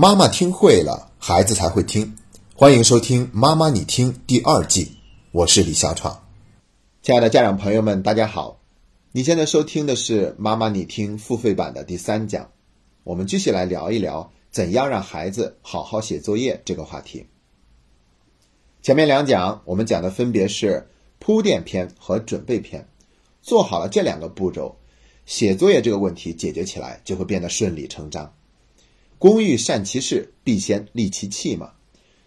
妈妈听会了，孩子才会听。欢迎收听《妈妈你听》第二季，我是李小闯。亲爱的家长朋友们，大家好！你现在收听的是《妈妈你听》付费版的第三讲，我们继续来聊一聊怎样让孩子好好写作业这个话题。前面两讲我们讲的分别是铺垫篇和准备篇，做好了这两个步骤，写作业这个问题解决起来就会变得顺理成章。工欲善其事，必先利其器嘛。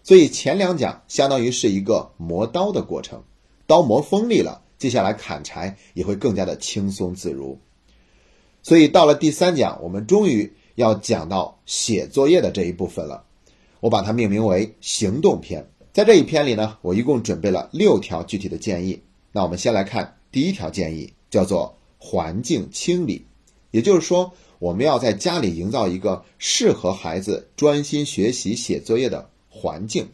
所以前两讲相当于是一个磨刀的过程，刀磨锋利了，接下来砍柴也会更加的轻松自如。所以到了第三讲，我们终于要讲到写作业的这一部分了。我把它命名为行动篇。在这一篇里呢，我一共准备了六条具体的建议。那我们先来看第一条建议，叫做环境清理，也就是说。我们要在家里营造一个适合孩子专心学习写作业的环境。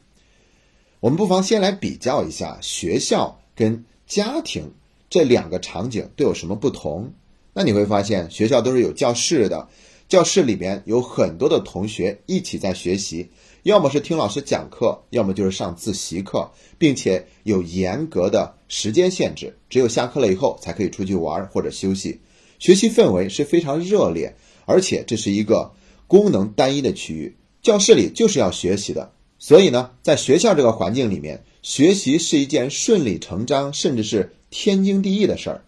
我们不妨先来比较一下学校跟家庭这两个场景都有什么不同。那你会发现，学校都是有教室的，教室里边有很多的同学一起在学习，要么是听老师讲课，要么就是上自习课，并且有严格的时间限制，只有下课了以后才可以出去玩或者休息。学习氛围是非常热烈，而且这是一个功能单一的区域。教室里就是要学习的，所以呢，在学校这个环境里面，学习是一件顺理成章，甚至是天经地义的事儿。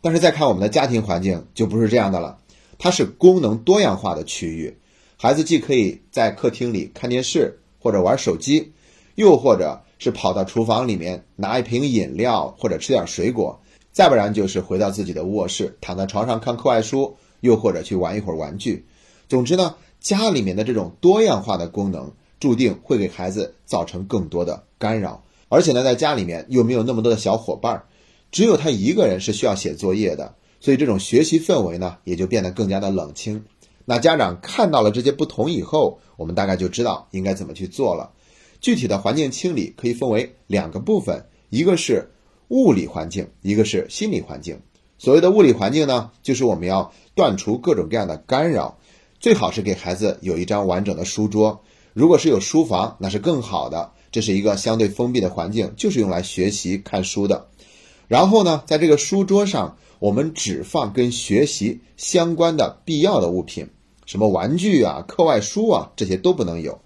但是再看我们的家庭环境，就不是这样的了。它是功能多样化的区域，孩子既可以在客厅里看电视或者玩手机，又或者是跑到厨房里面拿一瓶饮料或者吃点水果。再不然就是回到自己的卧室，躺在床上看课外书，又或者去玩一会儿玩具。总之呢，家里面的这种多样化的功能，注定会给孩子造成更多的干扰。而且呢，在家里面又没有那么多的小伙伴，只有他一个人是需要写作业的，所以这种学习氛围呢，也就变得更加的冷清。那家长看到了这些不同以后，我们大概就知道应该怎么去做了。具体的环境清理可以分为两个部分，一个是。物理环境，一个是心理环境。所谓的物理环境呢，就是我们要断除各种各样的干扰，最好是给孩子有一张完整的书桌。如果是有书房，那是更好的。这是一个相对封闭的环境，就是用来学习看书的。然后呢，在这个书桌上，我们只放跟学习相关的必要的物品，什么玩具啊、课外书啊，这些都不能有。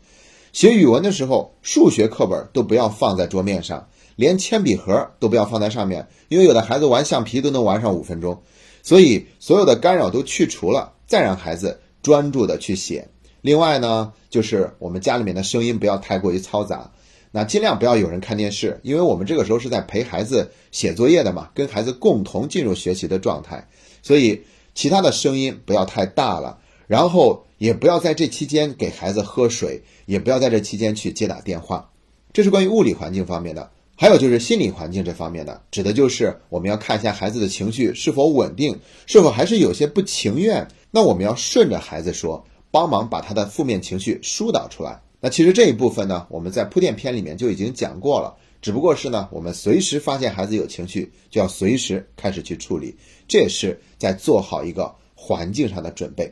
学语文的时候，数学课本都不要放在桌面上。连铅笔盒都不要放在上面，因为有的孩子玩橡皮都能玩上五分钟，所以所有的干扰都去除了，再让孩子专注的去写。另外呢，就是我们家里面的声音不要太过于嘈杂，那尽量不要有人看电视，因为我们这个时候是在陪孩子写作业的嘛，跟孩子共同进入学习的状态，所以其他的声音不要太大了，然后也不要在这期间给孩子喝水，也不要在这期间去接打电话。这是关于物理环境方面的。还有就是心理环境这方面的，指的就是我们要看一下孩子的情绪是否稳定，是否还是有些不情愿。那我们要顺着孩子说，帮忙把他的负面情绪疏导出来。那其实这一部分呢，我们在铺垫篇里面就已经讲过了，只不过是呢，我们随时发现孩子有情绪，就要随时开始去处理，这也是在做好一个环境上的准备。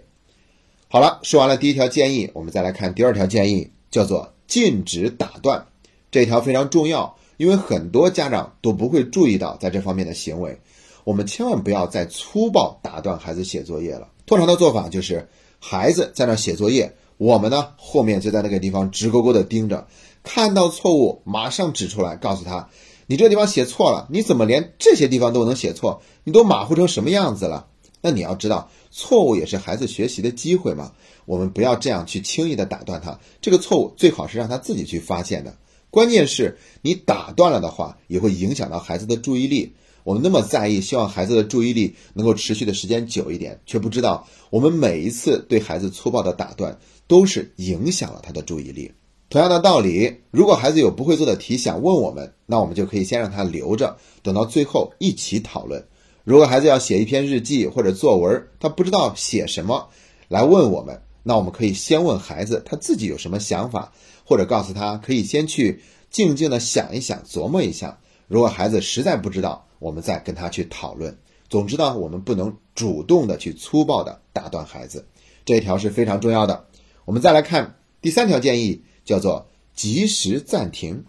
好了，说完了第一条建议，我们再来看第二条建议，叫做禁止打断，这条非常重要。因为很多家长都不会注意到在这方面的行为，我们千万不要再粗暴打断孩子写作业了。通常的做法就是，孩子在那写作业，我们呢后面就在那个地方直勾勾的盯着，看到错误马上指出来，告诉他：“你这地方写错了，你怎么连这些地方都能写错？你都马虎成什么样子了？”那你要知道，错误也是孩子学习的机会嘛。我们不要这样去轻易的打断他，这个错误最好是让他自己去发现的。关键是你打断了的话，也会影响到孩子的注意力。我们那么在意，希望孩子的注意力能够持续的时间久一点，却不知道我们每一次对孩子粗暴的打断，都是影响了他的注意力。同样的道理，如果孩子有不会做的题想问我们，那我们就可以先让他留着，等到最后一起讨论。如果孩子要写一篇日记或者作文，他不知道写什么，来问我们。那我们可以先问孩子他自己有什么想法，或者告诉他可以先去静静的想一想、琢磨一下。如果孩子实在不知道，我们再跟他去讨论。总之呢，我们不能主动的去粗暴的打断孩子，这一条是非常重要的。我们再来看第三条建议叫做及时暂停。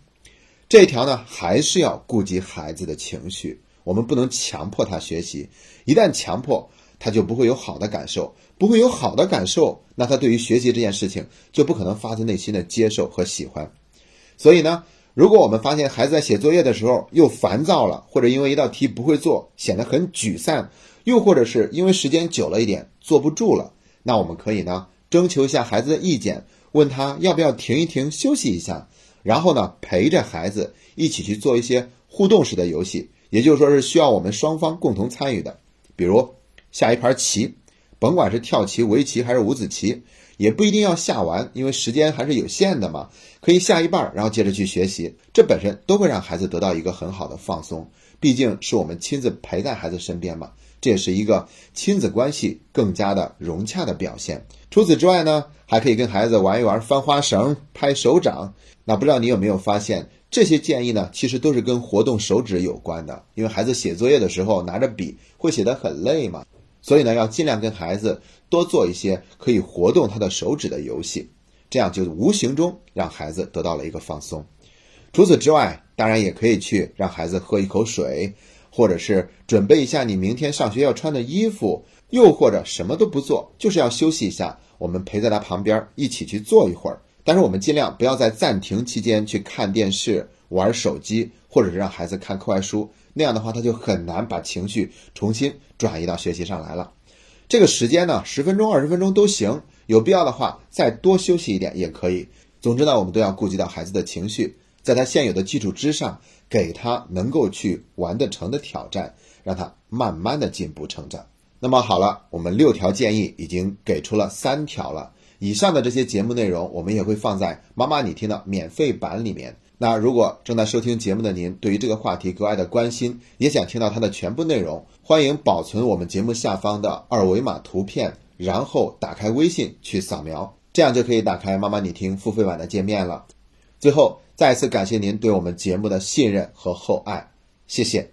这一条呢，还是要顾及孩子的情绪，我们不能强迫他学习。一旦强迫，他就不会有好的感受，不会有好的感受，那他对于学习这件事情就不可能发自内心的接受和喜欢。所以呢，如果我们发现孩子在写作业的时候又烦躁了，或者因为一道题不会做显得很沮丧，又或者是因为时间久了一点坐不住了，那我们可以呢征求一下孩子的意见，问他要不要停一停休息一下，然后呢陪着孩子一起去做一些互动式的游戏，也就是说是需要我们双方共同参与的，比如下一盘棋，甭管是跳棋、围棋还是五子棋。也不一定要下完，因为时间还是有限的嘛。可以下一半，然后接着去学习，这本身都会让孩子得到一个很好的放松。毕竟是我们亲自陪在孩子身边嘛，这也是一个亲子关系更加的融洽的表现。除此之外呢，还可以跟孩子玩一玩翻花绳、拍手掌。那不知道你有没有发现，这些建议呢，其实都是跟活动手指有关的。因为孩子写作业的时候拿着笔会写得很累嘛。所以呢，要尽量跟孩子多做一些可以活动他的手指的游戏，这样就无形中让孩子得到了一个放松。除此之外，当然也可以去让孩子喝一口水，或者是准备一下你明天上学要穿的衣服，又或者什么都不做，就是要休息一下。我们陪在他旁边一起去坐一会儿，但是我们尽量不要在暂停期间去看电视、玩手机，或者是让孩子看课外书。那样的话，他就很难把情绪重新转移到学习上来了。这个时间呢，十分钟、二十分钟都行，有必要的话再多休息一点也可以。总之呢，我们都要顾及到孩子的情绪，在他现有的基础之上，给他能够去完得成的挑战，让他慢慢的进步成长。那么好了，我们六条建议已经给出了三条了。以上的这些节目内容，我们也会放在妈妈你听的免费版里面。那如果正在收听节目的您，对于这个话题格外的关心，也想听到它的全部内容，欢迎保存我们节目下方的二维码图片，然后打开微信去扫描，这样就可以打开妈妈你听付费版的界面了。最后，再次感谢您对我们节目的信任和厚爱，谢谢。